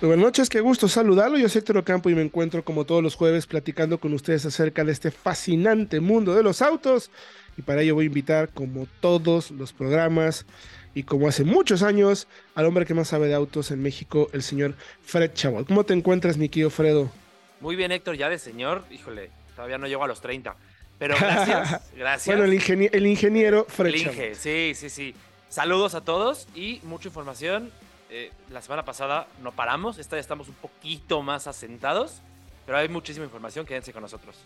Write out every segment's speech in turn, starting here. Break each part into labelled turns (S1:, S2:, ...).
S1: Buenas noches, qué gusto saludarlo. Yo soy Héctor Ocampo y me encuentro como todos los jueves platicando con ustedes acerca de este fascinante mundo de los autos. Y para ello voy a invitar, como todos los programas y como hace muchos años, al hombre que más sabe de autos en México, el señor Fred Chabot. ¿Cómo te encuentras, mi querido Fredo?
S2: Muy bien, Héctor, ya de señor, híjole, todavía no llego a los 30. Pero gracias, gracias.
S1: bueno, el, el ingeniero Fred
S2: el Inge, Sí, sí, sí. Saludos a todos y mucha información eh, la semana pasada no paramos, esta vez estamos un poquito más asentados, pero hay muchísima información, quédense con nosotros.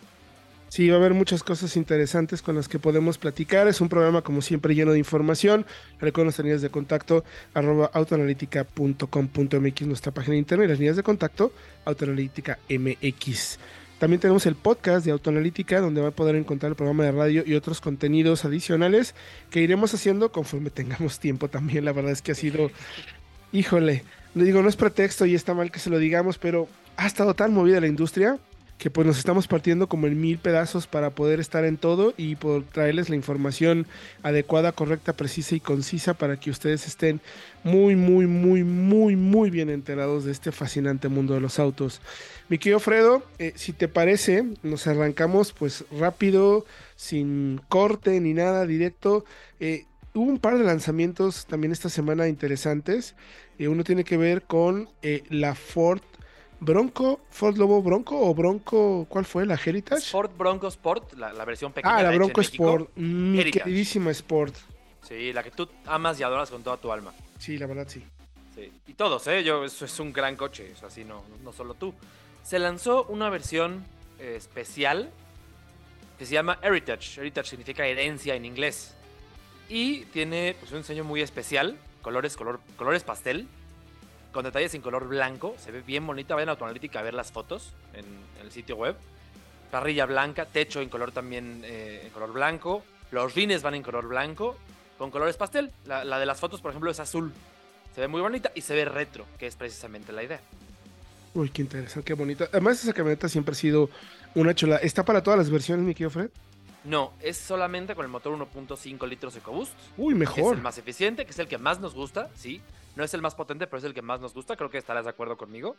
S1: Sí, va a haber muchas cosas interesantes con las que podemos platicar. Es un programa, como siempre, lleno de información. Recuerden las líneas de contacto, arroba autoanalítica.com.mx, nuestra página de internet, las líneas de contacto, autoanalítica MX. También tenemos el podcast de Autoanalítica, donde va a poder encontrar el programa de radio y otros contenidos adicionales que iremos haciendo conforme tengamos tiempo también. La verdad es que ha sido híjole, le digo, no es pretexto y está mal que se lo digamos, pero ha estado tan movida la industria que pues nos estamos partiendo como en mil pedazos para poder estar en todo y por traerles la información adecuada, correcta, precisa y concisa para que ustedes estén muy, muy, muy, muy, muy bien enterados de este fascinante mundo de los autos. Mi querido Fredo, eh, si te parece, nos arrancamos pues rápido, sin corte ni nada, directo. Eh, hubo un par de lanzamientos también esta semana interesantes. Eh, uno tiene que ver con eh, la Ford Bronco, Ford Lobo Bronco o Bronco, ¿cuál fue? ¿La Heritage?
S2: Ford Bronco Sport, la, versión pequeña.
S1: Ah, la Bronco Sport, mi queridísima Sport.
S2: Sí, la que tú amas y adoras con toda tu alma.
S1: Sí, la verdad sí.
S2: sí. Y todos, ¿eh? Yo, eso es un gran coche, es así, no, no solo tú. Se lanzó una versión eh, especial que se llama Heritage. Heritage significa herencia en inglés. Y tiene pues, un diseño muy especial, colores, color, colores pastel, con detalles en color blanco. Se ve bien bonita. Vayan a Autoanalítica a ver las fotos en, el sitio web. Parrilla blanca, techo en color también eh, en color blanco. Los rines van en color blanco, con colores pastel. La, la, de las fotos, por ejemplo, es azul. Se ve muy bonita y se ve retro, que es precisamente la idea.
S1: Uy, qué interesante, qué bonita. Además, esa camioneta siempre ha sido una chula. ¿Está para todas las versiones, mi querido Fred?
S2: No, es solamente con el motor 1.5 litros EcoBoost.
S1: Uy, mejor.
S2: es el más eficiente, que es el que más nos gusta, sí. No es el más potente, pero es el que más nos gusta. Creo que estarás de acuerdo conmigo.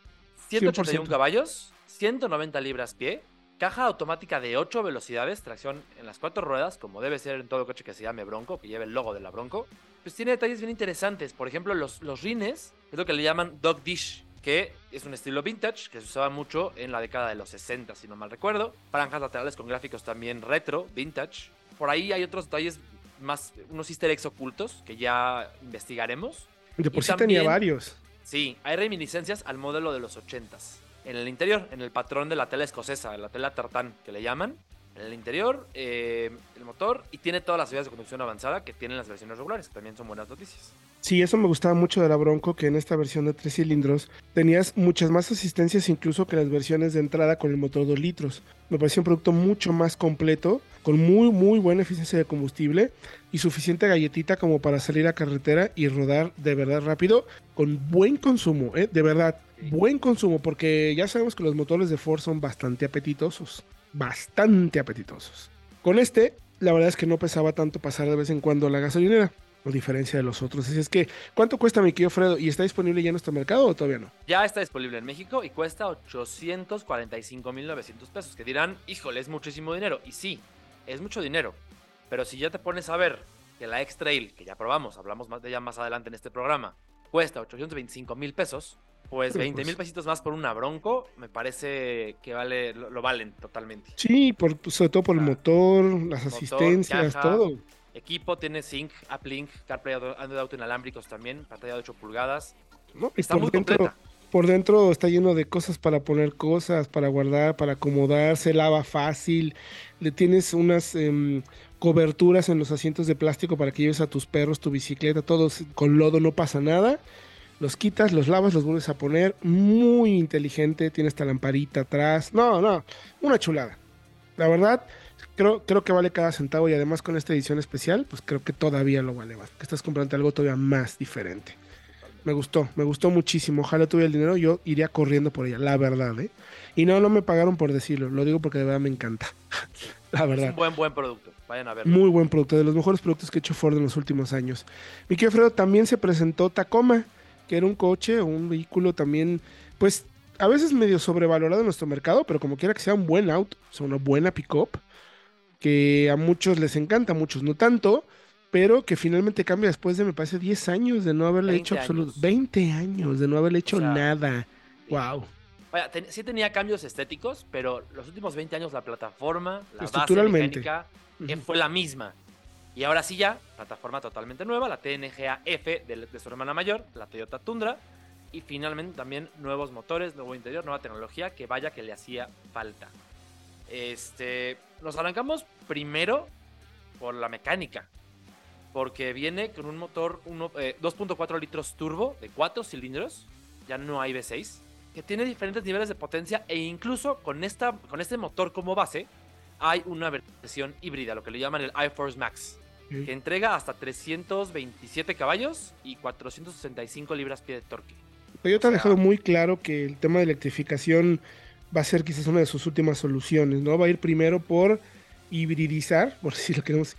S2: 181 caballos, 190 libras pie, caja automática de 8 velocidades, tracción en las cuatro ruedas, como debe ser en todo coche que se llame Bronco, que lleve el logo de la Bronco. Pues tiene detalles bien interesantes. Por ejemplo, los, los rines, es lo que le llaman dog dish que es un estilo vintage que se usaba mucho en la década de los 60, si no mal recuerdo. Franjas laterales con gráficos también retro, vintage. Por ahí hay otros detalles más, unos easter eggs ocultos que ya investigaremos.
S1: De por sí tenía varios.
S2: Sí, hay reminiscencias al modelo de los 80s. En el interior, en el patrón de la tela escocesa, la tela tartán que le llaman. En el interior, eh, el motor y tiene todas las vías de conducción avanzada que tienen las versiones regulares, que también son buenas noticias.
S1: Sí, eso me gustaba mucho de la Bronco, que en esta versión de tres cilindros tenías muchas más asistencias incluso que las versiones de entrada con el motor 2 litros. Me pareció un producto mucho más completo, con muy, muy buena eficiencia de combustible y suficiente galletita como para salir a carretera y rodar de verdad rápido, con buen consumo, ¿eh? de verdad, buen consumo, porque ya sabemos que los motores de Ford son bastante apetitosos, bastante apetitosos. Con este, la verdad es que no pesaba tanto pasar de vez en cuando la gasolinera diferencia de los otros. Así es que, ¿cuánto cuesta mi querido Fredo? ¿Y está disponible ya en nuestro mercado o todavía no?
S2: Ya está disponible en México y cuesta 845.900 pesos. Que dirán, híjole, es muchísimo dinero. Y sí, es mucho dinero. Pero si ya te pones a ver que la X-Trail, que ya probamos, hablamos más de ella más adelante en este programa, cuesta 825 mil pesos, pues 20 mil pues pesitos más por una Bronco, me parece que vale, lo, valen totalmente.
S1: Sí, por, sobre todo por el motor, las asistencias, todo.
S2: Equipo tiene Sync, Uplink, CarPlay, Android Auto inalámbricos también, pantalla de 8 pulgadas.
S1: está muy dentro, Por dentro está lleno de cosas para poner cosas, para guardar, para acomodar, se lava fácil. Le tienes unas em, coberturas en los asientos de plástico para que lleves a tus perros, tu bicicleta, todos con lodo, no pasa nada. Los quitas, los lavas, los vuelves a poner. Muy inteligente, tiene esta lamparita atrás. No, no, una chulada. La verdad, creo, creo que vale cada centavo y además con esta edición especial, pues creo que todavía lo vale más. Que estás comprando algo todavía más diferente. Me gustó, me gustó muchísimo. Ojalá tuviera el dinero, yo iría corriendo por ella, la verdad, ¿eh? Y no, no me pagaron por decirlo, lo digo porque de verdad me encanta. la verdad.
S2: Es un buen, buen producto. Vayan a verlo.
S1: Muy buen producto, de los mejores productos que ha hecho Ford en los últimos años. Mi querido Fredo, también se presentó Tacoma, que era un coche, un vehículo también, pues a veces medio sobrevalorado en nuestro mercado, pero como quiera que sea un buen auto, o sea, una buena pick-up, que a muchos les encanta, a muchos no tanto, pero que finalmente cambia después de, me parece, 10 años de no haberle
S2: 20
S1: hecho absoluto.
S2: años.
S1: 20 años de no haberle hecho
S2: O sea,
S1: nada. Wow.
S2: Vaya, ten- sí tenía cambios estéticos, pero los últimos 20 años la plataforma, la base
S1: Estructuralmente.
S2: mecánica, eh, fue la misma. Y ahora sí ya, plataforma totalmente nueva, la TNGA F de, de su hermana mayor, la Toyota Tundra, y finalmente también nuevos motores, nuevo interior, nueva tecnología, que vaya que le hacía falta. Este, nos arrancamos primero por la mecánica, porque viene con un motor eh, 2.4 litros turbo de 4 cilindros, ya no hay V6, que tiene diferentes niveles de potencia e incluso con, esta, con este motor como base hay una versión híbrida, lo que le llaman el iForce Max, que entrega hasta 327 caballos y 465 libras-pie de torque.
S1: Toyota ha dejado muy claro que el tema de electrificación va a ser quizás una de sus últimas soluciones, ¿no? Va a ir primero por hibridizar, por si lo queremos,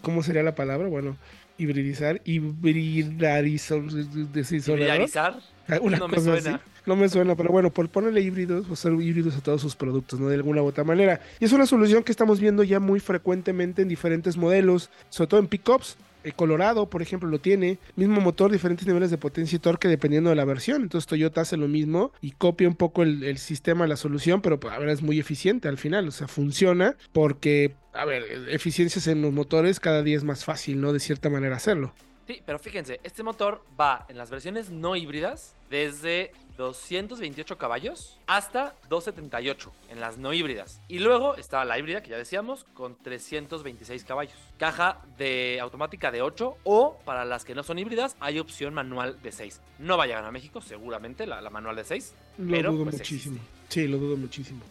S1: ¿cómo sería la palabra? Bueno, hibridizar, hibridarizar, decir
S2: Hibridizar,
S1: una
S2: no me
S1: cosa
S2: suena.
S1: así. No me suena, pero bueno, por ponerle híbridos, o ser híbridos a todos sus productos, ¿no? De alguna u otra manera. Y es una solución que estamos viendo ya muy frecuentemente en diferentes modelos, sobre todo en pickups. El Colorado, por ejemplo, lo tiene. Mismo motor, diferentes niveles de potencia y torque dependiendo de la versión. Entonces Toyota hace lo mismo y copia un poco el, el sistema, la solución, pero pues, a ver, es muy eficiente al final. O sea, funciona porque, a ver, eficiencias en los motores cada día es más fácil, ¿no? De cierta manera hacerlo.
S2: Sí, pero fíjense, este motor va en las versiones no híbridas desde 228 caballos hasta 278 en las no híbridas. Y luego está la híbrida, que ya decíamos, con 326 caballos. Caja de automática de 8 o para las que no son híbridas hay opción manual de 6. No va a llegar a México, seguramente, la, la manual de 6.
S1: Lo
S2: Pero,
S1: dudo
S2: pues,
S1: muchísimo. Sí, lo dudo muchísimo.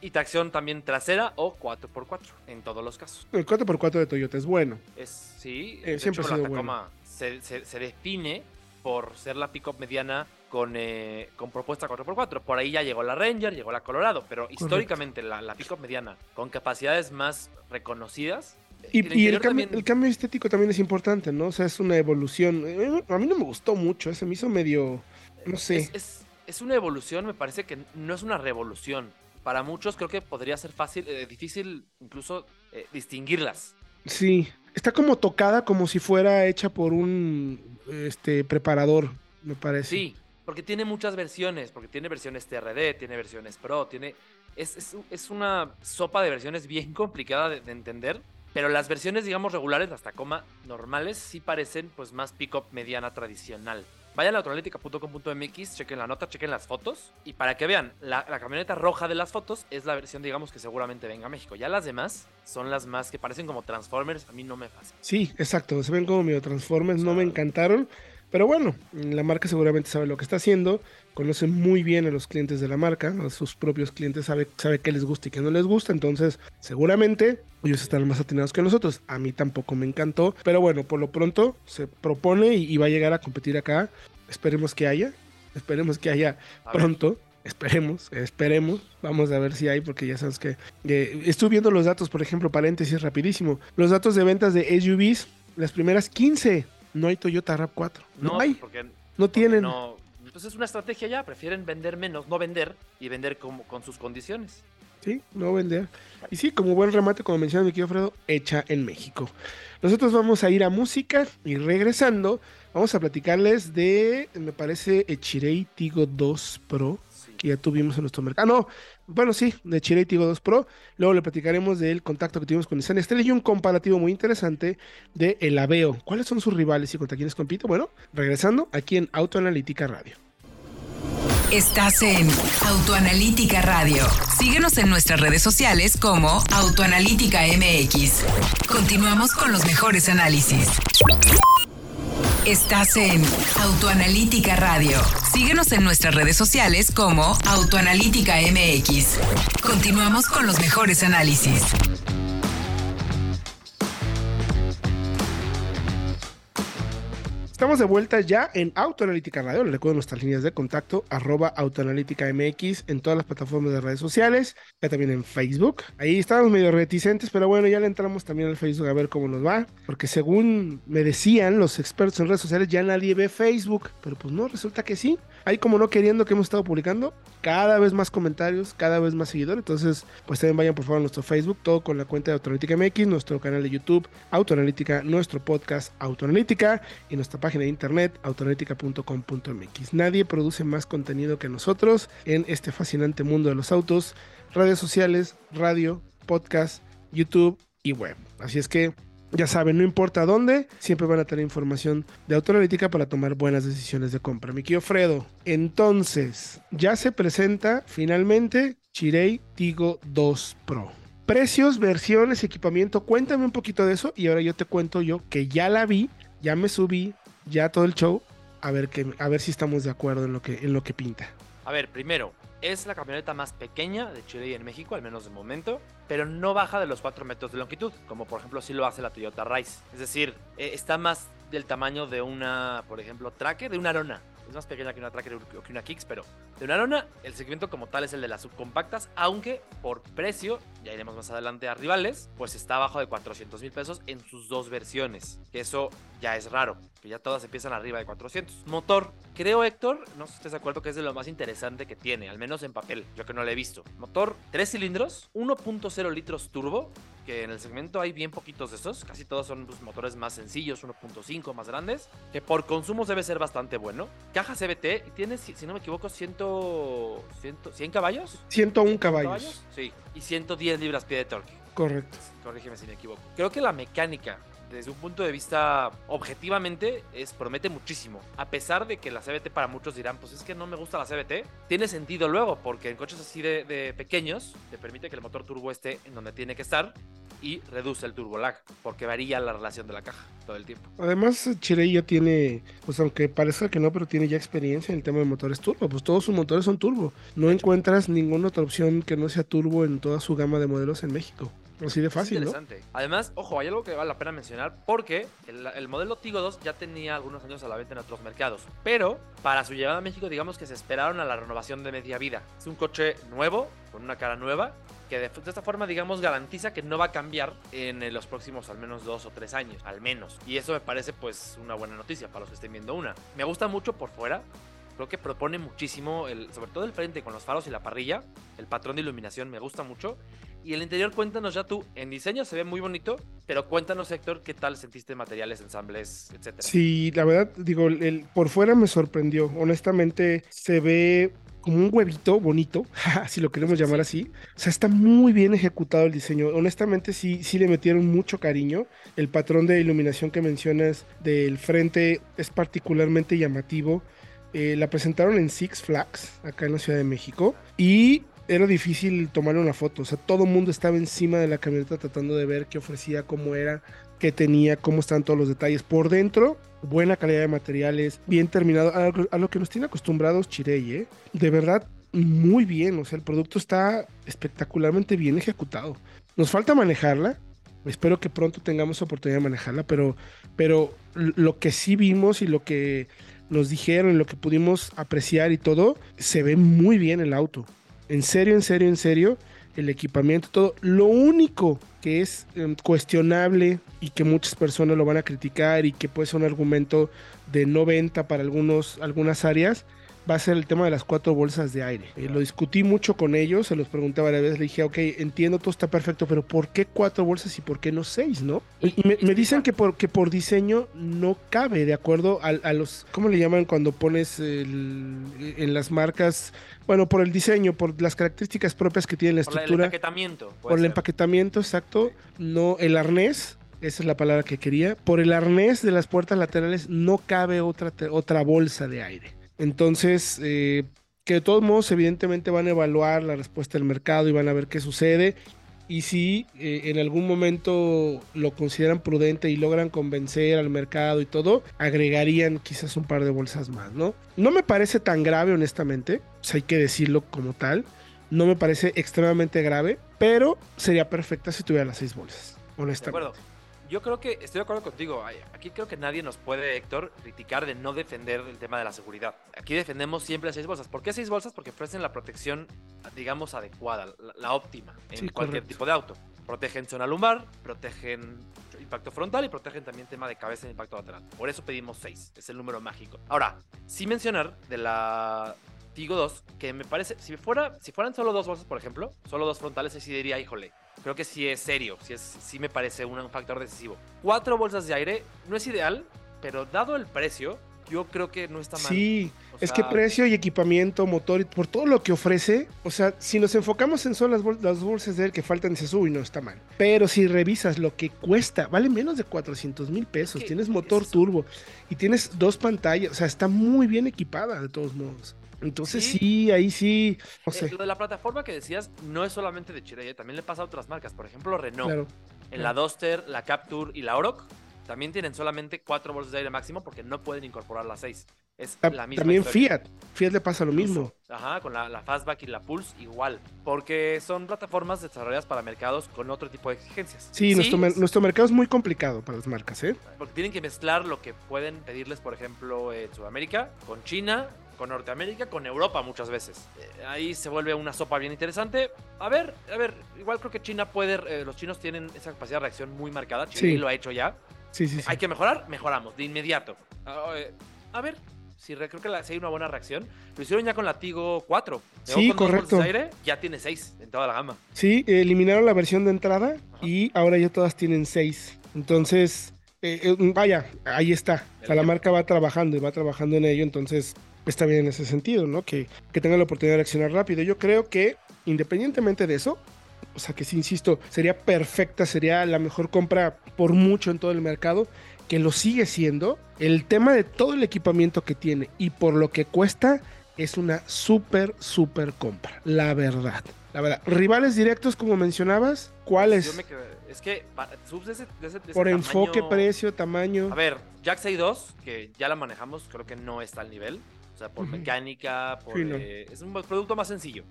S2: Y tracción también trasera o 4x4 en todos los casos.
S1: El 4x4 de Toyota es bueno.
S2: Es, sí,
S1: Eh, siempre
S2: hecho,
S1: ha
S2: la
S1: sido
S2: Tacoma se, se- se define por ser la pick-up mediana con, eh, con propuesta 4x4. Por ahí ya llegó la Ranger, llegó la Colorado, pero históricamente la, la pick-up mediana con capacidades más reconocidas.
S1: Y,
S2: el
S1: y el,
S2: interior
S1: cambio,
S2: también-
S1: el cambio estético también es importante, ¿no? O sea, es una evolución. Eh, A mí no me gustó mucho, se me hizo medio, no sé.
S2: Es, es- es una evolución, me parece que no es una revolución. Para muchos creo que podría ser fácil, eh, difícil incluso eh, distinguirlas.
S1: Sí, está como tocada como si fuera hecha por un este preparador, me parece.
S2: Sí, porque tiene muchas versiones, porque tiene versiones TRD, tiene versiones Pro, tiene... Es, es- una sopa de versiones bien complicada de, de entender, pero las versiones, digamos, regulares, las Tacoma normales, sí parecen pues más pick-up mediana tradicional. Vayan a autoanalítica.com.mx, chequen la nota, chequen las fotos, y para que vean, la, la camioneta roja de las fotos es la versión, digamos, que seguramente venga a México. Ya las demás son las más que parecen como Transformers, a mí no me fascinan.
S1: Sí, exacto, se ven como medio Transformers, no me encantaron, pero bueno, la marca seguramente sabe lo que está haciendo, conoce muy bien a los clientes de la marca, a sus propios clientes, sabe, sabe qué les gusta y qué no les gusta, entonces seguramente ellos están más atinados que nosotros. A mí tampoco me encantó, pero bueno, por lo pronto se propone y, y va a llegar a competir acá. Esperemos que haya, esperemos que haya pronto. Esperemos, esperemos. Vamos a ver si hay, porque ya sabes que eh, estuve viendo los datos, por ejemplo, paréntesis rapidísimo. Los datos de ventas de SUVs, las primeras 15, no hay Toyota RAV4. No, hay,
S2: porque
S1: no
S2: porque
S1: tienen.
S2: No, pues es una estrategia ya, prefieren vender menos, no vender y vender como, con sus condiciones.
S1: Sí, no vender. Y sí, como buen remate, como mencionaba mi querido Fredo, hecha en México. Nosotros vamos a ir a música y regresando, vamos a platicarles de, me parece, Echirei Tigo 2 Pro, que ya tuvimos en nuestro mercado. Ah, no, bueno, sí, de Echirei Tigo 2 Pro. Luego le platicaremos del contacto que tuvimos con Nissan Estrella y un comparativo muy interesante de el Aveo. ¿Cuáles son sus rivales y contra quiénes compite? Bueno, regresando aquí en Autoanalítica Radio.
S3: Estás en Autoanalítica Radio. Síguenos en nuestras redes sociales como Autoanalítica MX. Continuamos con los mejores análisis. Estás en Autoanalítica Radio. Síguenos en nuestras redes sociales como Autoanalítica MX. Continuamos con los mejores análisis.
S1: Estamos de vuelta ya en Autoanalítica Radio. Les recuerdo nuestras líneas de contacto, arroba Autoanalítica MX en todas las plataformas de redes sociales, ya también en Facebook. Ahí estábamos medio reticentes, pero bueno, ya le entramos también al Facebook a ver cómo nos va, porque según me decían los expertos en redes sociales, ya nadie ve Facebook, pero pues no, resulta que sí. Ahí como no queriendo que hemos estado publicando, cada vez más comentarios, cada vez más seguidores, entonces pues también vayan por favor a nuestro Facebook, todo con la cuenta de Autoanalítica MX, nuestro canal de YouTube, Autoanalítica, nuestro podcast Autoanalítica y nuestra página de internet autoanalítica.com.mx. Nadie produce más contenido que nosotros en este fascinante mundo de los autos, redes sociales, radio, podcast, YouTube y web. Así es que ya saben, no importa dónde, siempre van a tener información de autoanalítica para tomar buenas decisiones de compra. Mi querido Fredo, entonces, ya se presenta finalmente Chirei Tigo 2 Pro. Precios, versiones, equipamiento, cuéntame un poquito de eso y ahora yo te cuento yo que ya la vi, ya me subí, ya todo el show, a ver, que, a ver si estamos de acuerdo en lo que, en lo que pinta.
S2: A ver, primero, es la camioneta más pequeña de Chile y en México, al menos de momento, pero no baja de los 4 metros de longitud, como por ejemplo sí lo hace la Toyota Rise. Es decir, eh, está más del tamaño de una, por ejemplo, Tracker, de una Arona. Es más pequeña que una Tracker o que una Kicks, pero de una Arona, el segmento como tal es el de las subcompactas, aunque por precio, ya iremos más adelante a rivales, pues está abajo de 400 mil pesos en sus dos versiones. Que eso ya es raro, que ya todas empiezan arriba de 400. Motor, creo Héctor, no sé si estás de acuerdo que es de lo más interesante que tiene, al menos en papel, yo que no lo he visto. Motor 3 cilindros, 1.0 litros turbo, que en el segmento hay bien poquitos de esos, casi todos son pues, motores más sencillos, 1.5 más grandes, que por consumos debe ser bastante bueno. Caja CBT y tiene, si, si no me equivoco, 100, 100, 100 caballos.
S1: 101 caballos.
S2: Sí, y 110 libras pie de torque.
S1: Correcto.
S2: Corrígeme si me equivoco. Creo que la mecánica desde un punto de vista objetivamente es promete muchísimo. A pesar de que la CBT para muchos dirán, pues es que no me gusta la CBT, tiene sentido luego, porque en coches así de, de pequeños te permite que el motor turbo esté en donde tiene que estar y reduce el turbo lag, porque varía la relación de la caja todo el tiempo.
S1: Además, Chirey ya tiene, pues aunque parezca que no, pero tiene ya experiencia en el tema de motores turbo. Pues todos sus motores son turbo. No encuentras ninguna otra opción que no sea turbo en toda su gama de modelos en México. Así de fácil, ¿no?
S2: Interesante. Además, ojo, hay algo que vale la pena mencionar porque el, el modelo Tigo 2 ya tenía algunos años a la venta en otros mercados, pero para su llegada a México, digamos que se esperaron a la renovación de media vida. Es un coche nuevo, con una cara nueva, que de, de esta forma, digamos, garantiza que no va a cambiar en eh, los próximos al menos dos o tres años, al menos. Y eso me parece, pues, una buena noticia para los que estén viendo una. Me gusta mucho por fuera, creo que propone muchísimo, el, sobre todo el frente con los faros y la parrilla, el patrón de iluminación me gusta mucho. Y el interior, cuéntanos ya tú, en diseño se ve muy bonito, pero cuéntanos Héctor, ¿qué tal sentiste materiales, ensambles, etcétera?
S1: Sí, la verdad, digo, el, por fuera me sorprendió. Honestamente, se ve como un huevito bonito, si lo queremos llamar así. O sea, está muy bien ejecutado el diseño. Honestamente, sí, sí le metieron mucho cariño. El patrón de iluminación que mencionas del frente es particularmente llamativo. Eh, la presentaron en Six Flags, acá en la Ciudad de México. Y era difícil tomarle una foto. O sea, todo el mundo estaba encima de la camioneta tratando de ver qué ofrecía, cómo era, qué tenía, cómo están todos los detalles. Por dentro, buena calidad de materiales, bien terminado. A, a lo que nos tiene acostumbrados Chirey, ¿eh? De verdad, muy bien. O sea, el producto está espectacularmente bien ejecutado. Nos falta manejarla. Espero que pronto tengamos oportunidad de manejarla, pero, pero lo que sí vimos y lo que nos dijeron, lo que pudimos apreciar y todo, se ve muy bien el auto. En serio, en serio, en serio, el equipamiento, todo. Lo único que es eh, cuestionable y que muchas personas lo van a criticar y que puede ser un argumento de no venta para algunos, algunas áreas, va a ser el tema de las cuatro bolsas de aire. Eh, lo discutí mucho con ellos, se los pregunté varias veces, le dije, ok, entiendo, todo está perfecto, pero ¿por qué cuatro bolsas y por qué no seis, no? Y, y me, me, dicen que por, que por diseño no cabe, de acuerdo a, a los, ¿cómo le llaman cuando pones el, en las marcas? Bueno, por el diseño, por las características propias que tiene la estructura.
S2: Por el empaquetamiento.
S1: Por el ser. empaquetamiento, exacto. No, el arnés, esa es la palabra que quería. Por el arnés de las puertas laterales no cabe otra, otra bolsa de aire. Entonces, eh, que de todos modos, evidentemente van a evaluar la respuesta del mercado y van a ver qué sucede. Y si eh, en algún momento lo consideran prudente y logran convencer al mercado y todo, agregarían quizás un par de bolsas más, ¿no? No me parece tan grave, honestamente, sea, hay que decirlo como tal. No me parece extremadamente grave, pero sería perfecta si tuviera las seis bolsas, honestamente.
S2: Yo creo que estoy de acuerdo contigo. Aquí creo que nadie nos puede, Héctor, criticar de no defender el tema de la seguridad. Aquí defendemos siempre seis bolsas. ¿Por qué seis bolsas? Porque ofrecen la protección, digamos, adecuada, la, óptima en cualquier tipo de auto. Protegen zona lumbar, protegen impacto frontal y protegen también tema de cabeza y impacto lateral. Por eso pedimos seis. Es el número mágico. Ahora, sin mencionar de la Tigo 2, que me parece, si, fuera, si fueran solo dos bolsas, por ejemplo, solo dos frontales, así diría, híjole, creo que sí es serio, sí, es, sí me parece un, factor decisivo. Cuatro bolsas de aire no es ideal, pero dado el precio, yo creo que no está mal.
S1: Sí, es que precio y equipamiento, motor y por todo lo que ofrece, o sea, si nos enfocamos en solo las, bolsas de él que faltan, dices, uy, no está mal. Pero si revisas lo que cuesta, vale menos de 400 mil pesos. Tienes motor turbo y tienes dos pantallas, o sea, está muy bien equipada de todos modos. Entonces sí, ahí sí,
S2: no sé. lo de la plataforma que decías no es solamente de Chile, también le pasa a otras marcas. Por ejemplo, Renault. en la Duster, la Capture y la Oroc también tienen solamente cuatro bolsas de aire máximo porque no pueden incorporar las seis. Es la misma
S1: También Fiat. Fiat le pasa lo mismo.
S2: Ajá, con la, la, Fastback y la Pulse igual. Porque son plataformas desarrolladas para mercados con otro tipo de exigencias.
S1: Sí, nuestro, nuestro, mercado es muy complicado para las marcas, ¿eh?
S2: Porque tienen que mezclar lo que pueden pedirles, por ejemplo, en Sudamérica, con China, con Norteamérica, con Europa muchas veces. Eh, ahí se vuelve una sopa bien interesante. A ver, a ver, igual creo que China puede, eh, los chinos tienen esa capacidad de reacción muy marcada. China lo ha hecho ya.
S1: Sí, sí,
S2: Hay que mejorar, mejoramos, de inmediato. Ah, eh, a ver, si creo que la, si hay una buena reacción. Lo hicieron ya con la Tigo 4.
S1: Sí, correcto.
S2: aire, ya tiene 6 en toda la gama.
S1: Sí, eliminaron la versión de entrada y ahora ya todas tienen 6. Entonces, vaya, ahí está. O sea, la marca va trabajando y va trabajando en ello. Entonces, está bien en ese sentido, ¿no? Que, que tenga la oportunidad de reaccionar rápido. Yo creo que, independientemente de eso, o sea que sí, insisto, sería perfecta, sería la mejor compra por mucho en todo el mercado, que lo sigue siendo. El tema de todo el equipamiento que tiene y por lo que cuesta es una súper, súper compra, la verdad. La verdad, rivales directos como mencionabas, ¿cuáles?
S2: es que
S1: por enfoque, precio, tamaño.
S2: A ver, Jack 2 que ya la manejamos, creo que no está al nivel por mecánica, por, eh, es un producto más sencillo.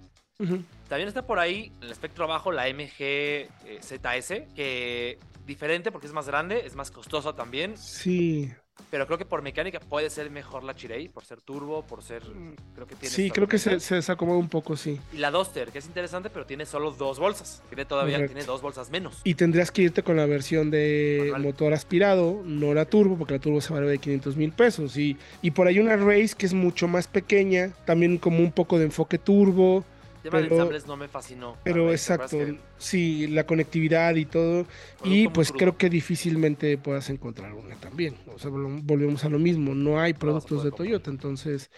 S2: También está por ahí en el espectro abajo la MG eh, ZS, que diferente porque es más grande, es más costosa también.
S1: Sí.
S2: Pero creo que por mecánica puede ser mejor la Chirei, por ser turbo, por ser. Mm, creo que tiene.
S1: Sí, creo que se, se, desacomoda un poco, sí.
S2: Y la Duster, que es interesante, pero tiene solo dos bolsas. Tiene todavía tiene dos bolsas menos.
S1: Y tendrías que irte con la versión de motor aspirado, no la turbo, porque la turbo se vale de 500 mil pesos. Y, y por ahí una Race que es mucho más pequeña, también como un poco de enfoque turbo.
S2: Tema de ensambles no me fascinó.
S1: Pero exacto, sí, la conectividad y todo. Y pues creo que difícilmente puedas encontrar una también. O sea, volvemos a lo mismo, no hay productos de Toyota, entonces,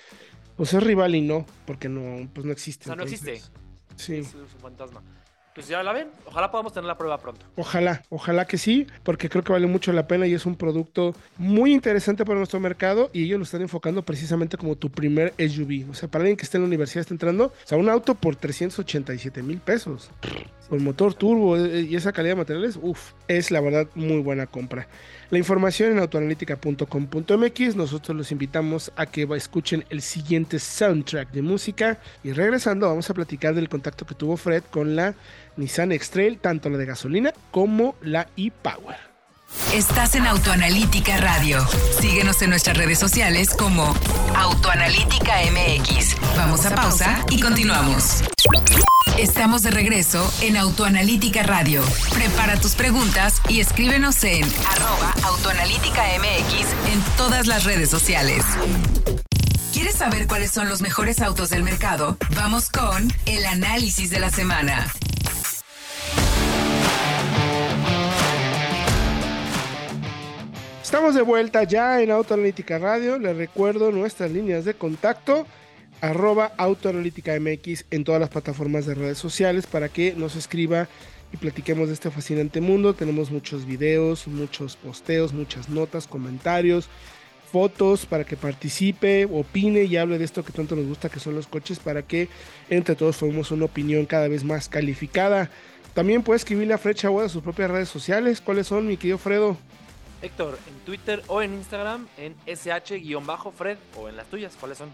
S1: pues es rival y no, porque no, pues no existe.
S2: O sea, no existe.
S1: Sí.
S2: Es un fantasma pues ya la ven. Ojalá podamos tener la prueba pronto.
S1: Ojalá, ojalá que sí, porque creo que vale mucho la pena y es un producto muy interesante para nuestro mercado y ellos lo están enfocando precisamente como tu primer SUV. O sea, para alguien que esté en la universidad, está entrando, o sea, un auto por 387 mil pesos. Con motor turbo eh, y esa calidad de materiales, uff, es la verdad muy buena compra. La información en autoanalítica.com.mx. Nosotros los invitamos a que escuchen el siguiente soundtrack de música. Y regresando, vamos a platicar del contacto que tuvo Fred con la Nissan X-Trail, tanto la de gasolina como la e-Power.
S3: Estás en Autoanalítica Radio. Síguenos en nuestras redes sociales como Autoanalítica MX. Vamos a pausa y continuamos. Estamos de regreso en Autoanalítica Radio. Prepara tus preguntas y escríbenos en arroba autoanalítica MX en todas las redes sociales. ¿Quieres saber cuáles son los mejores autos del mercado? Vamos con el análisis de la semana.
S1: Estamos de vuelta ya en Autoanalítica Radio. Les recuerdo nuestras líneas de contacto arroba autoanalítica MX en todas las plataformas de redes sociales para que nos escriba y platiquemos de este fascinante mundo. Tenemos muchos videos, muchos posteos, muchas notas, comentarios, fotos para que participe, opine y hable de esto que tanto nos gusta que son los coches para que entre todos formemos una opinión cada vez más calificada. También puede escribirle a Fred Chabot a sus propias redes sociales. ¿Cuáles son, mi querido Fredo?
S2: Héctor, en Twitter o en Instagram, en sh-fred o en las tuyas, ¿cuáles son?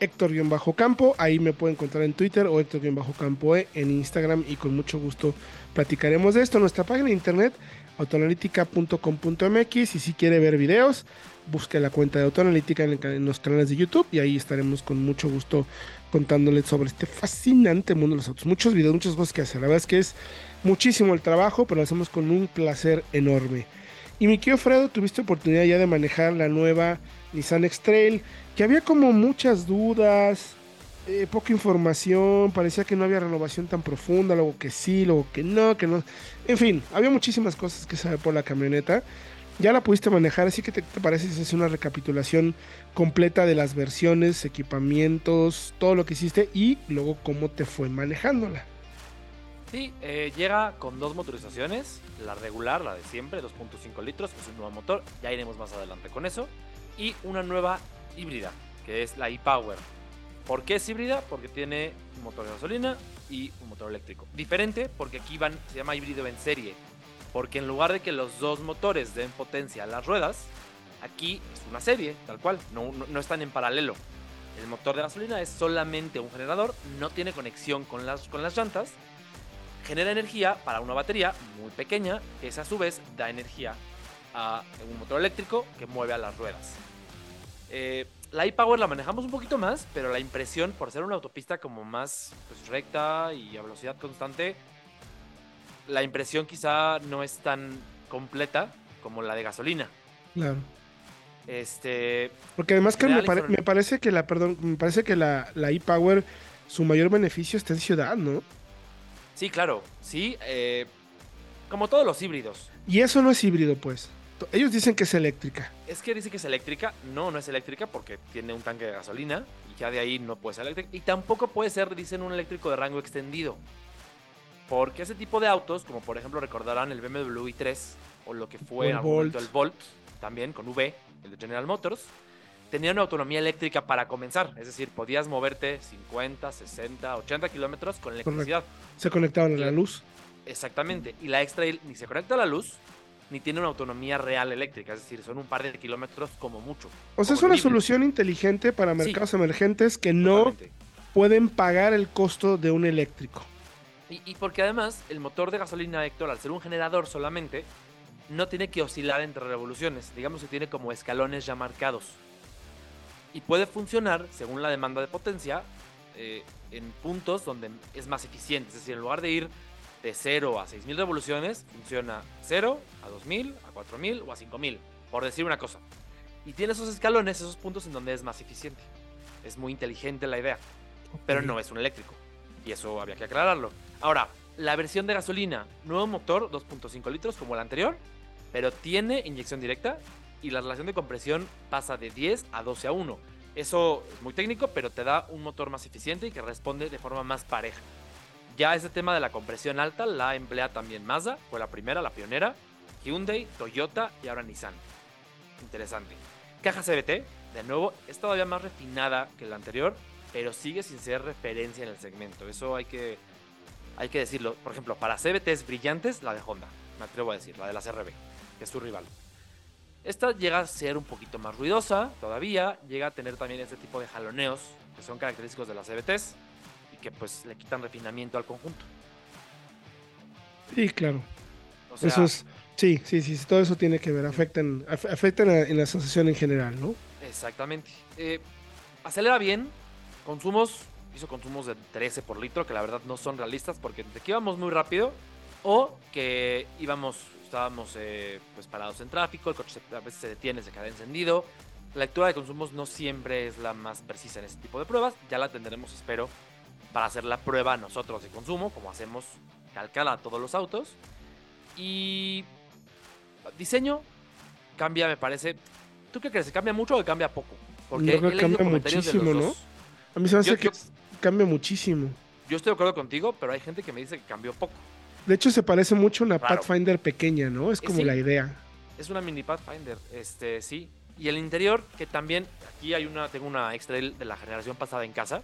S1: Héctor-Campo, ahí me puede encontrar en Twitter o Héctor-Campo en Instagram y con mucho gusto platicaremos de esto. Nuestra página de internet autoanalítica.com.mx y si quiere ver videos, busque la cuenta de Autoanalítica en, los canales de YouTube y ahí estaremos con mucho gusto contándoles sobre este fascinante mundo de los autos. Muchos videos, muchas cosas que hacer. La verdad es que es muchísimo el trabajo, pero lo hacemos con un placer enorme. Y mi querido Fredo, tuviste oportunidad ya de manejar la nueva Nissan X-Trail, que había como muchas dudas, eh, poca información, parecía que no había renovación tan profunda, luego que sí, luego que no, que no. En fin, había muchísimas cosas que saber por la camioneta. Ya la pudiste manejar, así que te, parece si una recapitulación completa de las versiones, equipamientos, todo lo que hiciste y luego cómo te fue manejándola.
S2: Sí, eh, llega con dos motorizaciones, la regular, la de siempre, 2.5 litros, es un nuevo motor, ya iremos más adelante con eso, y una nueva híbrida, que es la e-Power, ¿Por qué es híbrida? Porque tiene un motor de gasolina y un motor eléctrico. Diferente porque aquí van, se llama híbrido en serie. Porque en lugar de que los dos motores den potencia a las ruedas, aquí es una serie, tal cual, no, no, están en paralelo. El motor de gasolina es solamente un generador, no tiene conexión con las, con las llantas, genera energía para una batería muy pequeña, que a su vez da energía a un motor eléctrico que mueve a las ruedas. Eh, la e-Power la manejamos un poquito más, pero la impresión, por ser una autopista como más pues, recta y a velocidad constante, la impresión quizá no es tan completa como la de gasolina.
S1: Claro.
S2: Este.
S1: Porque además que me, parece que la, perdón, me parece que la, la e-Power, su mayor beneficio está en ciudad, ¿no?
S2: Sí, claro. Sí. Eh, como todos los híbridos.
S1: Y eso no es híbrido, pues. Ellos dicen que es eléctrica.
S2: Es que dice que es eléctrica. No, no es eléctrica porque tiene un tanque de gasolina y ya de ahí no puede ser eléctrica. Y tampoco puede ser, dicen, un eléctrico de rango extendido. Porque ese tipo de autos, como por ejemplo recordarán el BMW i3 o lo que fue el, Volt. el Volt, también con V, el de General Motors, tenían una autonomía eléctrica para comenzar. Es decir, podías moverte 50, 60, 80 kilómetros con electricidad.
S1: Se conectaban a la luz.
S2: Exactamente. Y la X-Trail ni se conecta a la luz, ni tiene una autonomía real eléctrica, es decir, son un par de kilómetros como mucho.
S1: O sea, es una solución inteligente para mercados emergentes que no pueden pagar el costo de un eléctrico.
S2: Y, porque además el motor de gasolina Héctor, al ser un generador solamente, no tiene que oscilar entre revoluciones, digamos que tiene como escalones ya marcados. Y puede funcionar, según la demanda de potencia, eh, en puntos donde es más eficiente, es decir, en lugar de ir de 0 a 6000 revoluciones funciona 0 a 2000, a 4000 o a 5000, por decir una cosa. Y tiene esos escalones, esos puntos en donde es más eficiente. Es muy inteligente la idea, pero no es un eléctrico. Y eso había que aclararlo. Ahora, la versión de gasolina, nuevo motor 2.5 litros como el anterior, pero tiene inyección directa y la relación de compresión pasa de 10 a 12 a 1. Eso es muy técnico, pero te da un motor más eficiente y que responde de forma más pareja. Ya ese tema de la compresión alta la emplea también Mazda, fue la primera, la pionera, Hyundai, Toyota y ahora Nissan. Interesante. Caja CBT, de nuevo, es todavía más refinada que la anterior, pero sigue sin ser referencia en el segmento. Eso hay que, hay que decirlo. Por ejemplo, para CBTs brillantes, la de Honda, me atrevo a decir, la de la CRB, que es su rival. Esta llega a ser un poquito más ruidosa todavía, llega a tener también este tipo de jaloneos que son característicos de las CBTs que pues le quitan refinamiento al conjunto.
S1: Sí, claro. eso es, sí, sí, sí, todo eso tiene que ver, afectan, afectan en la asociación en general, ¿no?
S2: Exactamente. Eh, acelera bien, consumos, hizo consumos de 13 por litro, que la verdad no son realistas porque de que íbamos muy rápido o que íbamos, estábamos eh, pues parados en tráfico, el coche a veces se detiene, se queda encendido. La lectura de consumos no siempre es la más precisa en este tipo de pruebas, ya la tendremos, espero, para hacer la prueba nosotros de consumo, como hacemos calcala a todos los autos. Y diseño cambia, me parece. ¿Tú qué crees? ¿Cambia mucho o cambia poco?
S1: Porque cambia muchísimo, ¿no? A mí se me hace que cambia muchísimo.
S2: Yo estoy de acuerdo contigo, pero hay gente que me dice que cambió poco.
S1: De hecho, se parece mucho a una Pathfinder pequeña, ¿no? Es como la idea.
S2: Es una mini Pathfinder, este, sí. Y el interior, que también, aquí hay una, tengo una extra de la generación pasada en casa,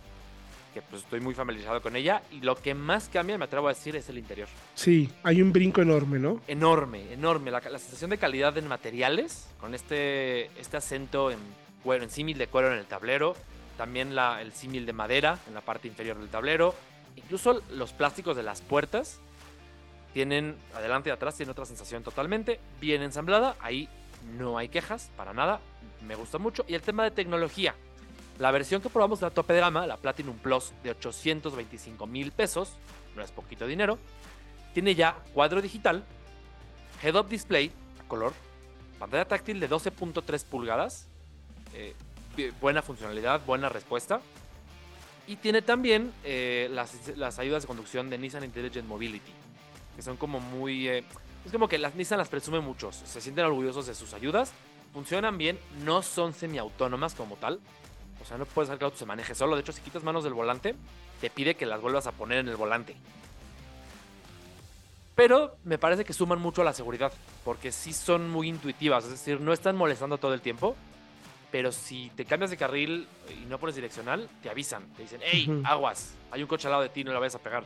S2: que pues estoy muy familiarizado con ella y lo que más cambia, me atrevo a decir, es el interior.
S1: Sí, hay un brinco enorme, ¿no?
S2: Enorme, enorme. La, sensación de calidad en materiales, con este, este acento en cuero, en símil de cuero en el tablero, también la, el símil de madera en la parte inferior del tablero, incluso los plásticos de las puertas Tienen adelante y atrás, tiene otra sensación totalmente bien ensamblada. Ahí no hay quejas para nada. Me gusta mucho. Y el tema de tecnología. La versión que probamos de la tope de gama, la Platinum Plus de 825 mil pesos, no es poquito dinero, tiene ya cuadro digital, head-up display color, pantalla táctil de 12.3 pulgadas, eh, buena funcionalidad, buena respuesta. Y tiene también eh, las, las, ayudas de conducción de Nissan Intelligent Mobility, que son como muy... Eh, es como que las Nissan las presume muchos, se sienten orgullosos de sus ayudas, funcionan bien, no son semiautónomas como tal, o sea, no puedes hacer que el auto se maneje solo. De hecho, si quitas manos del volante, te pide que las vuelvas a poner en el volante. Pero me parece que suman mucho a la seguridad, porque sí son muy intuitivas, es decir, no están molestando todo el tiempo, pero si te cambias de carril y no pones direccional, te avisan, te dicen, hey, aguas, hay un coche al lado de ti, no la vayas a pegar.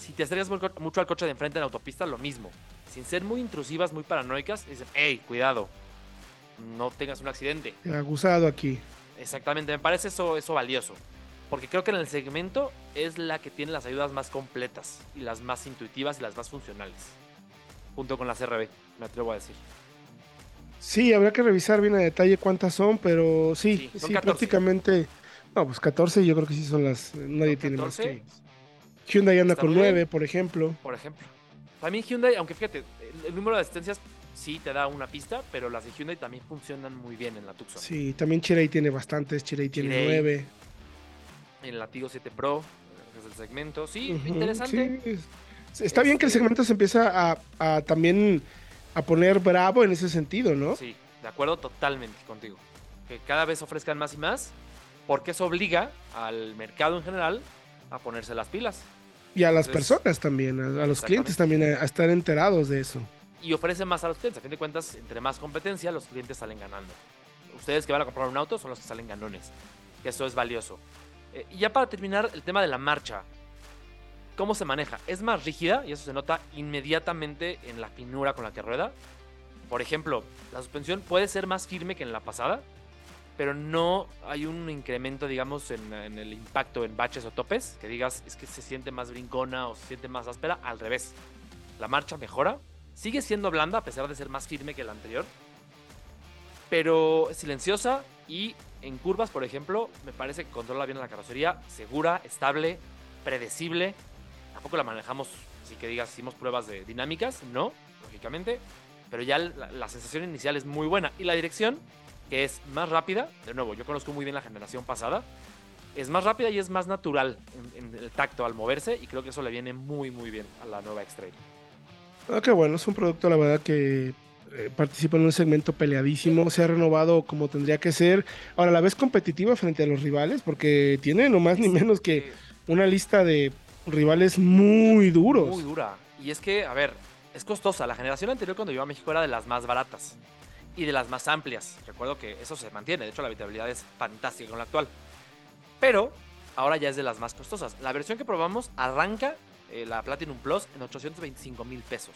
S2: Si te acercas mucho al coche de enfrente en la autopista, lo mismo. Sin ser muy intrusivas, muy paranoicas, dicen, hey, cuidado, no tengas un accidente.
S1: Aguzado aquí.
S2: Exactamente, me parece eso, eso valioso. Porque creo que en el segmento es la que tiene las ayudas más completas y las más intuitivas y las más funcionales. Junto con la CRB, me atrevo a decir.
S1: Sí, habría que revisar bien a detalle cuántas son, pero sí, sí, prácticamente. No, pues 14 yo creo que sí son las. Nadie tiene más que. Hyundai anda con 9, por ejemplo.
S2: Por ejemplo. También Hyundai, aunque fíjate, el número de asistencias sí te da una pista, pero las de Hyundai también funcionan muy bien en la Tucson.
S1: Sí, también Chirei tiene bastantes, Chirei tiene 9.
S2: El Latigo 7 Pro, es el segmento, sí, interesante.
S1: Está bien que el este segmento se empieza a, también a poner bravo en ese sentido, ¿no?
S2: Sí, de acuerdo totalmente contigo. Que cada vez ofrezcan más y más, porque eso obliga al mercado en general a ponerse las pilas.
S1: Y a las personas también, a, los clientes también, a, estar enterados de eso
S2: y ofrece más a los clientes. A fin de cuentas, entre más competencia, los clientes salen ganando. Ustedes que van a comprar un auto son los que salen ganones. Que eso es valioso. Eh, y ya para terminar, el tema de la marcha. ¿Cómo se maneja? Es más rígida y eso se nota inmediatamente en la finura con la que rueda. Por ejemplo, la suspensión puede ser más firme que en la pasada, pero no hay un incremento, digamos, en, en, el impacto en baches o topes, que digas es que se siente más brincona o se siente más áspera. Al revés, la marcha mejora Sigue siendo blanda a pesar de ser más firme que la anterior. Pero silenciosa y en curvas, por ejemplo, me parece que controla bien la carrocería. Segura, estable, predecible. Tampoco la manejamos, así que digas, hicimos pruebas de dinámicas. No, lógicamente. Pero ya la, sensación inicial es muy buena. Y la dirección, que es más rápida. De nuevo, yo conozco muy bien la generación pasada. Es más rápida y es más natural en, en el tacto al moverse. Y creo que eso le viene muy, muy bien a la nueva X-Trail.
S1: Ah, qué bueno, es un producto, la verdad, que eh, participa en un segmento peleadísimo, se ha renovado como tendría que ser. Ahora, la vez competitiva frente a los rivales, porque tiene no más ni menos que una lista de rivales muy duros.
S2: Muy dura. Y es que, a ver, es costosa. La generación anterior cuando yo a México era de las más baratas y de las más amplias. Recuerdo que eso se mantiene. De hecho, la habitabilidad es fantástica con la actual. Pero ahora ya es de las más costosas. La versión que probamos arranca eh, la Platinum Plus en 825 mil pesos.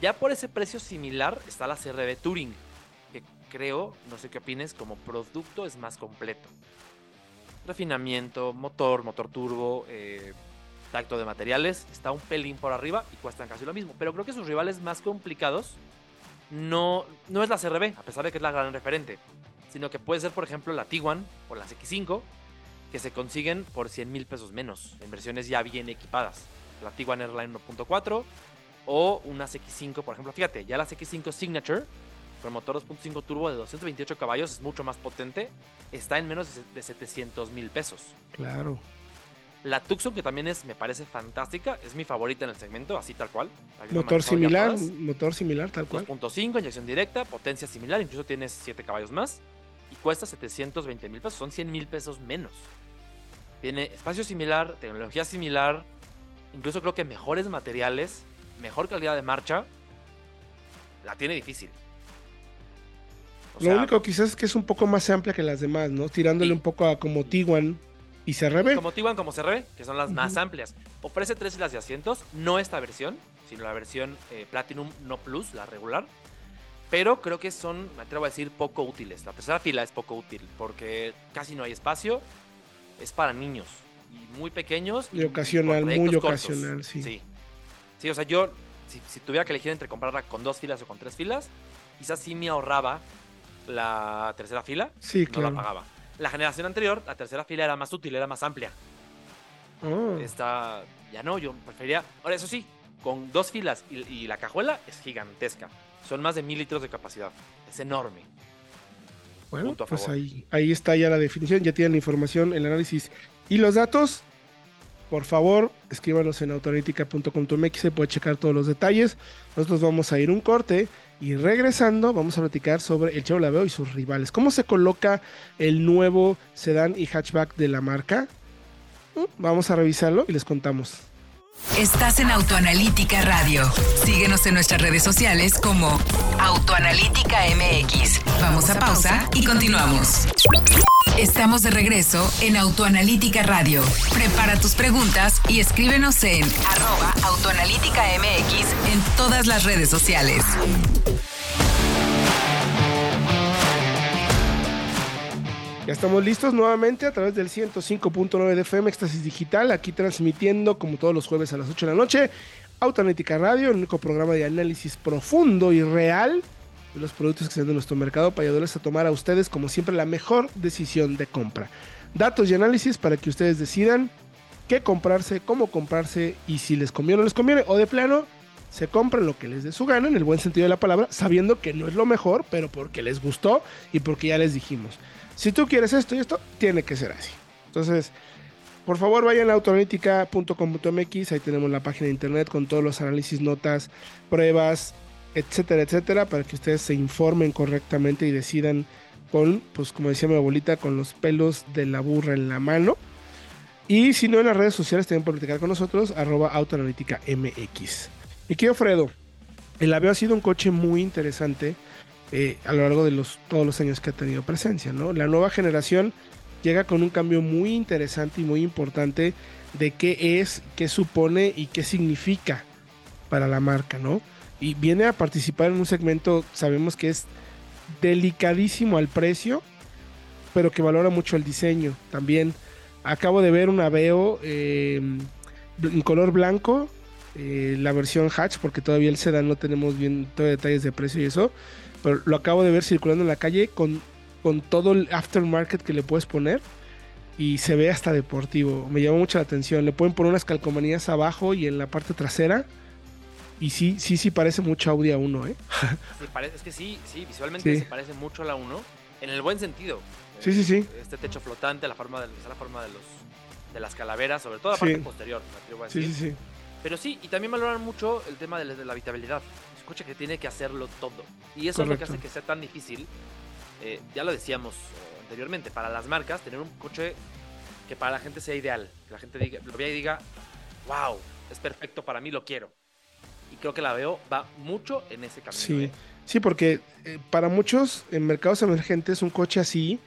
S2: Ya por ese precio similar está la CRB Touring, que creo, no sé qué opines, como producto es más completo. Refinamiento, motor, motor turbo, eh, tacto de materiales, está un pelín por arriba y cuestan casi lo mismo. Pero creo que sus rivales más complicados no, no es la CRB, a pesar de que es la gran referente, sino que puede ser, por ejemplo, la Tiguan o la X5, que se consiguen por 100 mil pesos menos, en versiones ya bien equipadas. La Tiguan Airline 1.4 o una X5, por ejemplo. Fíjate, ya la X5 Signature, con motor 2.5 turbo de 228 caballos, es mucho más potente, está en menos de 700 mil pesos.
S1: Claro.
S2: La Tucson, que también es, me parece fantástica, es mi favorita en el segmento, así tal cual.
S1: Motor similar, motor similar, tal cual.
S2: 2.5, inyección directa, potencia similar, incluso tienes 7 caballos más. Y cuesta 720 mil pesos, son 100 mil pesos menos. Tiene espacio similar, tecnología similar, incluso creo que mejores materiales, mejor calidad de marcha. La tiene difícil.
S1: Lo único quizás es que es un poco más amplia que las demás, ¿no? Tirándole un poco a como Tiguan y CRB.
S2: Como Tiguan, como CRB, que son las más amplias. Ofrece tres filas de asientos, no esta versión, sino la versión eh, Platinum No Plus, la regular. Pero creo que son, me atrevo a decir, poco útiles. La tercera fila es poco útil porque casi no hay espacio es para niños y muy pequeños.
S1: Y, ocasional, muy ocasional, sí.
S2: sí. Sí, o sea, yo, si, si tuviera que elegir entre comprarla con dos filas o con tres filas, quizás sí me ahorraba la tercera fila.
S1: Sí,
S2: no
S1: claro.
S2: la pagaba. La generación anterior, la tercera fila era más útil, era más amplia. Esta, ya no, yo preferiría. Ahora, eso sí, con dos filas y, y la cajuela es gigantesca. Son más de mil litros de capacidad. Es enorme.
S1: bueno, pues ahí está ya la definición, ya tienen la información, el análisis y los datos. Por favor, escríbanos en autoanalítica.com.mx, se puede checar todos los detalles. Nosotros vamos a ir un corte y regresando vamos a platicar sobre el Chevrolet Aveo y sus rivales. ¿Cómo se coloca el nuevo sedán y hatchback de la marca? Mm, Vamos a revisarlo y les contamos.
S3: Estás en Autoanalítica Radio. Síguenos en nuestras redes sociales como Autoanalítica MX. Vamos a pausa y continuamos. Estamos de regreso en Autoanalítica Radio. Prepara tus preguntas y escríbenos en arroba Autoanalítica MX en todas las redes sociales.
S1: Ya estamos listos nuevamente a través del 105.9 de FM Éxtasis Digital, aquí transmitiendo como todos los jueves a las 8 de la noche, Autoanálitica Radio, el único programa de análisis profundo y real los productos que se venden en nuestro mercado para ayudarles a tomar a ustedes como siempre la mejor decisión de compra. Datos y análisis para que ustedes decidan qué comprarse, cómo comprarse y si les conviene o no les conviene o de plano se compran lo que les dé su gana en el buen sentido de la palabra, sabiendo que no es lo mejor, pero porque les gustó y porque ya les dijimos. Si tú quieres esto y esto, tiene que ser así. Entonces, por favor, vayan a autoanalítica.com.mx, ahí tenemos la página de internet con todos los análisis, notas, pruebas, etcétera, etcétera, para que ustedes se informen correctamente y decidan con, pues como decía mi abuelita, con los pelos de la burra en la mano. Y si no, en las redes sociales también pueden platicar con nosotros, arroba autoanalítica MX. Mi querido Fredo, el Aveo ha sido un coche muy interesante eh, a lo largo de los, todos los años que ha tenido presencia, ¿no? La nueva generación llega con un cambio muy interesante y muy importante de qué es, qué supone y qué significa para la marca, ¿no? Y viene a participar en un segmento, sabemos que es delicadísimo al precio, pero que valora mucho el diseño también. Acabo de ver un Aveo eh, en color blanco, eh, la versión hatch, porque todavía el sedán no tenemos bien todos detalles de precio y eso, pero lo acabo de ver circulando en la calle con, con todo el aftermarket que le puedes poner y se ve hasta deportivo. Me llama mucho la atención. Le pueden poner unas calcomanías abajo y en la parte trasera. Y sí, sí, sí parece mucho Audi A1, ¿eh?
S2: Sí, parece, es que sí, sí, visualmente
S1: Sí.
S2: se parece mucho a la 1, en el buen sentido.
S1: Sí, sí, sí.
S2: Este techo flotante, la forma de, la forma de los de las calaveras, sobre todo la parte
S1: Sí.
S2: posterior, me a
S1: Sí,
S2: decir.
S1: sí, sí.
S2: Pero sí, y también valoran mucho el tema de la, de la habitabilidad. Es un coche que tiene que hacerlo todo. Y eso es lo que hace que sea tan difícil. Eh, ya lo decíamos eh, anteriormente, para las marcas, tener un coche que para la gente sea ideal. Que la gente diga, lo vea y diga, wow, es perfecto para mí, lo quiero. Y creo que la veo, va mucho en ese camino.
S1: Sí,
S2: ¿eh?
S1: sí, porque eh, para muchos en mercados emergentes un coche así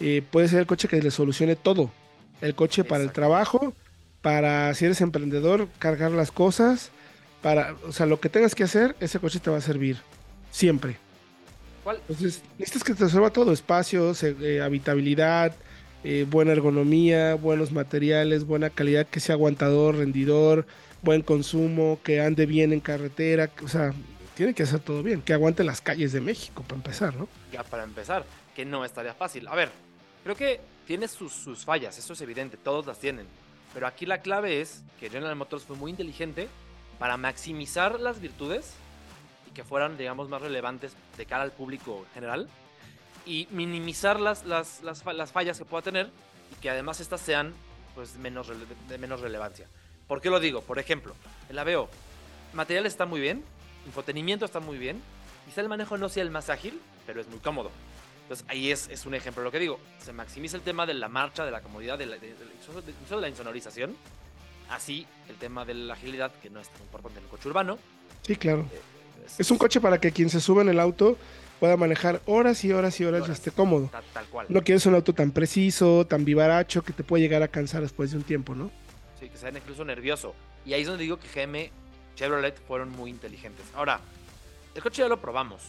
S1: eh, puede ser el coche que le solucione todo. El coche para el trabajo, para si eres emprendedor, cargar las cosas, para, o sea, lo que tengas que hacer, ese coche te va a servir. Siempre.
S2: ¿Cuál?
S1: Entonces, necesitas que te resuelva todo, espacios, eh, habitabilidad, eh, buena ergonomía, buenos materiales, buena calidad, que sea aguantador, rendidor, buen consumo, que ande bien en carretera, o sea, tiene que hacer todo bien, que aguante las calles de México para empezar, ¿no?
S2: Ya para empezar, que no estaría fácil. A ver, creo que tiene sus, sus fallas, eso es evidente, todos las tienen. Pero aquí la clave es que General Motors fue muy inteligente para maximizar las virtudes y que fueran, digamos, más relevantes de cara al público general y minimizar las, las, las, fa- las fallas que pueda tener y que además estas sean pues, menos de menos relevancia. ¿Por qué lo digo? Por ejemplo, el Aveo, material está muy bien, infotenimiento está muy bien, quizá el manejo no sea el más ágil, pero es muy cómodo. Entonces ahí es, es un ejemplo de lo que digo. Se maximiza el tema de la marcha, de la comodidad, de la, de- de- incluso de- incluso de la insonorización. Así el tema de la agilidad, que no es tan importante en el coche urbano.
S1: Sí, claro.
S2: eh,
S1: Es un coche para que quien se suba en el auto pueda manejar horas y horas y horas y esté cómodo.
S2: ta- tal cual.
S1: No quieres un auto tan preciso, tan vivaracho, que te puede llegar a cansar después de un tiempo, ¿no?
S2: Sí, que sea incluso nervioso. Y ahí es donde digo que GM, Chevrolet fueron muy inteligentes. Ahora, el coche ya lo probamos.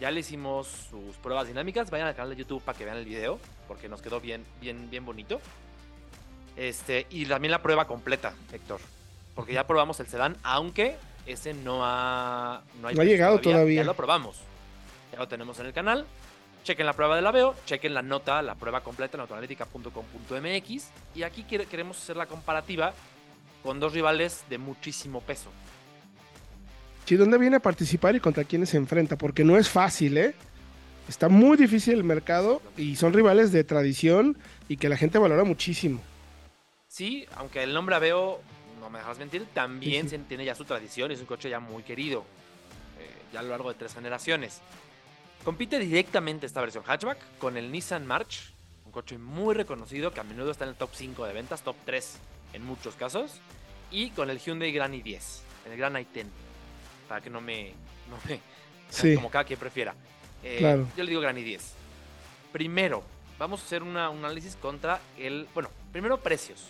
S2: Ya le hicimos sus pruebas dinámicas. Vayan al canal de YouTube para que vean el video, porque nos quedó bien, bien, bien bonito. Este, y también la prueba completa, Héctor. porque ya probamos el sedán, aunque ese no ha,
S1: no, ha llegado todavía,
S2: Ya lo probamos. Ya lo tenemos en el canal. Chequen la prueba de la veo, chequen la nota, la prueba completa en autoanalítica.com.mx. Y aquí queremos hacer la comparativa con dos rivales de muchísimo peso.
S1: Sí, ¿dónde viene a participar y contra quiénes se enfrenta? Porque no es fácil, ¿eh? Está muy difícil el mercado y son rivales de tradición y que la gente valora muchísimo.
S2: Sí, aunque el nombre Aveo, no me dejas mentir, también tiene ya su tradición y es un coche ya muy querido, eh, ya a lo largo de tres generaciones. Compite directamente esta versión hatchback con el Nissan March, un coche muy reconocido que a menudo está en el top 5 de ventas, top 3 en muchos casos, y con el Hyundai Gran i10, el Gran i10, para que no me, no me sí. como cada quien prefiera. Eh, yo le digo Gran i10. Primero, vamos a hacer un análisis contra el, bueno, primero precios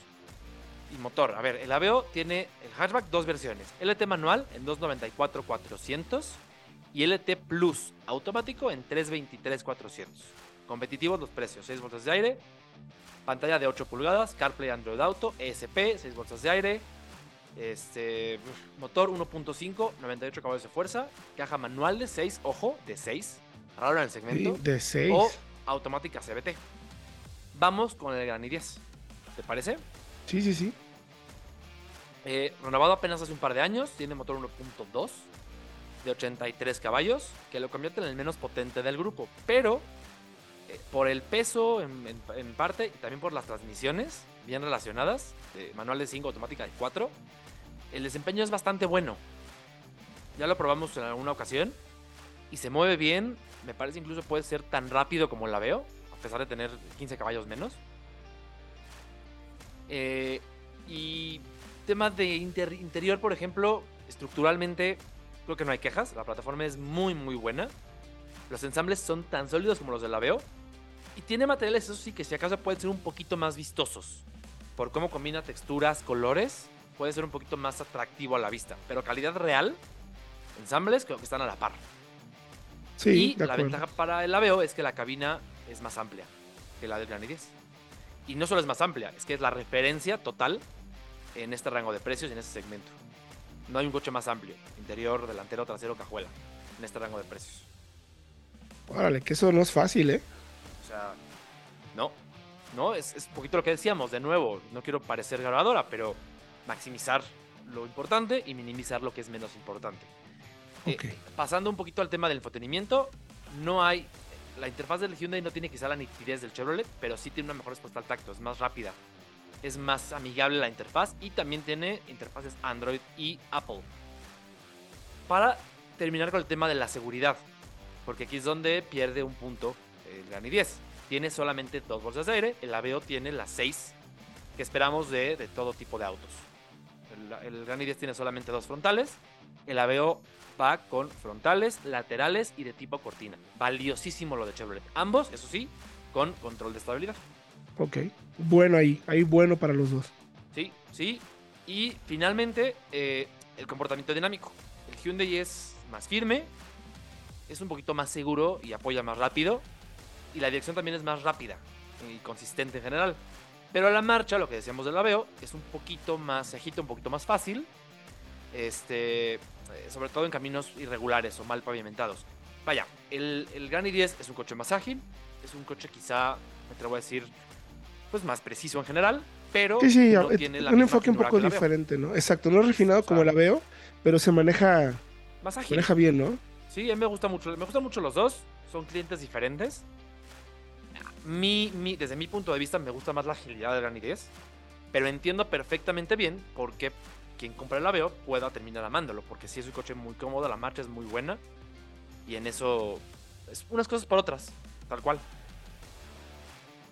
S2: y motor. A ver, el Aveo tiene el hatchback dos versiones, LT manual en 294 400 y LT Plus automático en 323-400. Competitivos los precios, 6 bolsas de aire, pantalla de 8 pulgadas, CarPlay Android Auto, ESP, 6 bolsas de aire, este, motor 1.5, 98 caballos de fuerza, caja manual de 6, ojo, de 6, raro en el segmento.
S1: de 6.
S2: O automática CBT. Vamos con el Gran i10. ¿Te parece?
S1: Sí, sí, sí.
S2: Eh, renovado apenas hace un par de años, tiene motor 1.2 de 83 caballos, que lo convierte en el menos potente del grupo. Pero eh, por el peso en, parte y también por las transmisiones bien relacionadas, manual de 5, automática de 4, el desempeño es bastante bueno. Ya lo probamos en alguna ocasión y se mueve bien. Me parece incluso puede ser tan rápido como la veo, a pesar de tener 15 caballos menos. Eh, y tema de interior, por ejemplo, estructuralmente Creo que no hay quejas. La plataforma es muy, muy buena. Los ensambles son tan sólidos como los de la Veo. Y tiene materiales, eso sí, que si acaso pueden ser un poquito más vistosos. Por cómo combina texturas, colores, puede ser un poquito más atractivo a la vista. Pero calidad real, ensambles creo que están a la par.
S1: Sí,
S2: y la ventaja para el Aveo es que la cabina es más amplia que la del Granny 10. Y no solo es más amplia, es que es la referencia total en este rango de precios y en este segmento. No hay un coche más amplio, interior, delantero, trasero, cajuela, en este rango de precios.
S1: Órale, que eso no es fácil, ¿eh?
S2: O sea, no, no, es, un poquito lo que decíamos, de nuevo, no quiero parecer grabadora, pero maximizar lo importante y minimizar lo que es menos importante.
S1: Eh,
S2: pasando un poquito al tema del entretenimiento, no hay, la interfaz del Hyundai no tiene quizá la nitidez del Chevrolet, pero sí tiene una mejor respuesta al tacto, es más rápida es más amigable la interfaz y también tiene interfaces Android y Apple. Para terminar con el tema de la seguridad, porque aquí es donde pierde un punto el Granny 10. Tiene solamente dos bolsas de aire, el Aveo tiene las seis que esperamos de, todo tipo de autos. El, el Granny 10 tiene solamente dos frontales, el Aveo va con frontales, laterales y de tipo cortina. Valiosísimo lo de Chevrolet. Ambos, eso sí, con control de estabilidad.
S1: Ok. Bueno ahí, ahí bueno para los dos.
S2: Sí, sí. Y finalmente, eh, el comportamiento dinámico. El Hyundai es más firme, es un poquito más seguro y apoya más rápido. Y la dirección también es más rápida y consistente en general. Pero a la marcha, lo que decíamos del Aveo, es un poquito más, se un poquito más fácil. Este, eh, sobre todo en caminos irregulares o mal pavimentados. Vaya, el, el Gran i10 es un coche más ágil, es un coche quizá, me atrevo a decir, pues más preciso en general, pero
S1: no tiene un enfoque un poco diferente, ¿no? Exacto, no es refinado como la veo, pero se maneja
S2: más ágil.
S1: maneja bien, ¿no?
S2: Sí, a mí me gusta mucho, me gustan mucho los dos, son clientes diferentes. Mi, mi, desde mi punto de vista me gusta más la agilidad de 10, pero entiendo perfectamente bien por qué quien compra el Aveo pueda terminar amándolo, porque si es un coche muy cómodo, la marcha es muy buena y en eso es unas cosas por otras, tal cual.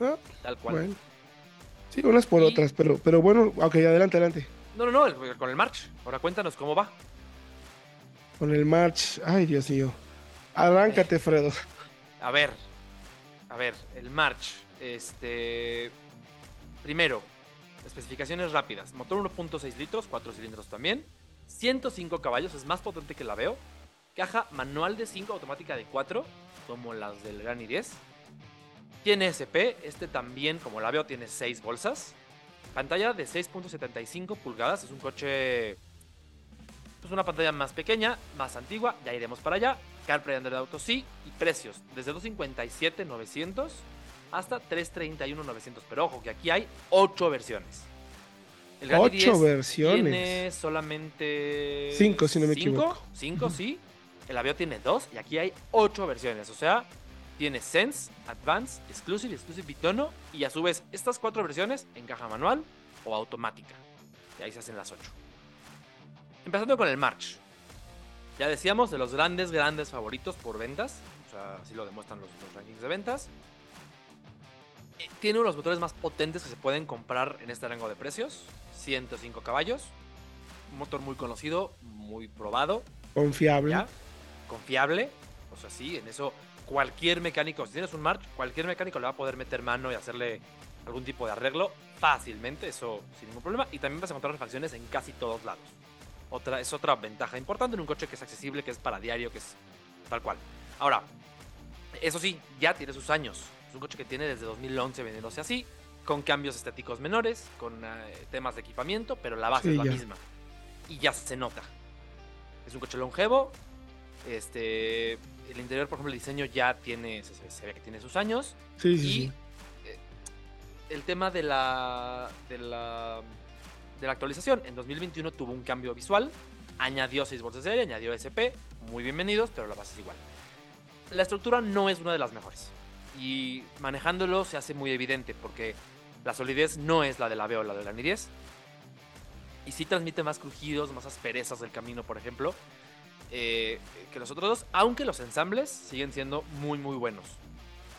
S1: Ah, Tal cual. Sí, unas por otras, pero, pero bueno, ok, adelante, adelante.
S2: No, no, no, con el March. Ahora cuéntanos cómo va.
S1: Con el March, ay Dios mío. Arráncate, Fredo.
S2: A ver, a ver, el March. Este. Primero, especificaciones rápidas. Motor 1.6 litros, 4 cilindros también. 105 caballos, es más potente que la veo. Caja manual de 5, automática de 4, como las del Gran i10. Tiene SP, este también, como la veo, tiene 6 bolsas. pantalla de 6.75 pulgadas. Es un coche. Pues una pantalla más pequeña, más antigua. Ya iremos para allá. CarPlay Android Auto sí. Y precios desde 257.900 hasta 331.900. Pero ojo que aquí hay 8 versiones.
S1: El 8 versiones.
S2: Tiene solamente.
S1: 5, si no me equivoco.
S2: 5, sí. El avión tiene 2 y aquí hay 8 versiones. O sea, tiene Sense, Advance, Exclusive, Exclusive Bitono y a su vez estas cuatro versiones en caja manual o automática. Y ahí se hacen las 8. Empezando con el March. Ya decíamos de los grandes, grandes favoritos por ventas. O sea, así lo demuestran los, rankings de ventas. Eh, tiene uno de los motores más potentes que se pueden comprar en este rango de precios. 105 caballos. Un motor muy conocido, muy probado.
S1: Confiable.
S2: Confiable. O sea, sí, en eso cualquier mecánico, si tienes un March, cualquier mecánico le va a poder meter mano y hacerle algún tipo de arreglo fácilmente, eso sin ningún problema. Y también vas a encontrar refacciones en casi todos lados. Otra, es otra ventaja importante en un coche que es accesible, que es para diario, que es tal cual. Ahora, eso sí, ya tiene sus años. Es un coche que tiene desde 2011 vendiéndose así, con cambios estéticos menores, con eh, temas de equipamiento, pero la base es la misma. Y ya se nota. Es un coche longevo, este, el interior, por ejemplo, el diseño ya tiene, se, ve que tiene sus años.
S1: Sí, sí,
S2: y eh, el tema de la, de la, de la actualización, en 2021 tuvo un cambio visual, añadió 6 bolsas de aire, añadió SP, muy bienvenidos, pero la base es igual. La estructura no es una de las mejores y manejándolo se hace muy evidente porque la solidez no es la de la V o la de la Ni 10 y sí transmite más crujidos, más asperezas del camino, por ejemplo. Eh, que los otros dos, aunque los ensambles siguen siendo muy, muy buenos.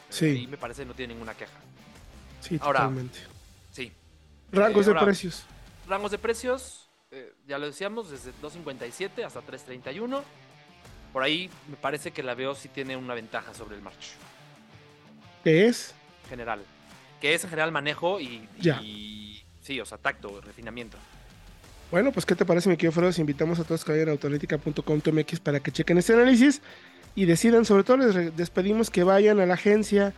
S1: Sí.
S2: Y me parece que no tiene ninguna queja.
S1: Sí, totalmente.
S2: Sí.
S1: Rangos de precios.
S2: Rangos de precios, eh, ya lo decíamos, desde 2.57 hasta 3.31. Por ahí me parece que la veo si tiene una ventaja sobre el March.
S1: ¿Qué es?
S2: General. Que es en general manejo y, y sí, o sea, tacto, refinamiento.
S1: Bueno, pues ¿qué te parece, mi querido Fredo? Si invitamos a todos que vayan a autoanalítica.com.mx para que chequen este análisis y decidan, sobre todo les despedimos que vayan a la agencia,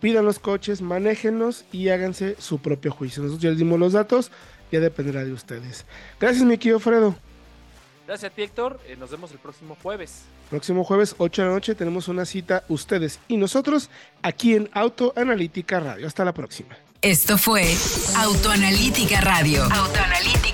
S1: pidan los coches, manéjenlos y háganse su propio juicio. Nosotros ya les dimos los datos, ya dependerá de ustedes. Gracias, mi querido Fredo.
S2: Gracias a ti, Héctor. Eh, nos vemos el próximo jueves.
S1: Próximo jueves, 8 de la noche, tenemos una cita ustedes y nosotros aquí en Autoanalítica Radio. Hasta la próxima.
S3: Esto fue Autoanalítica Radio. Autoanalítica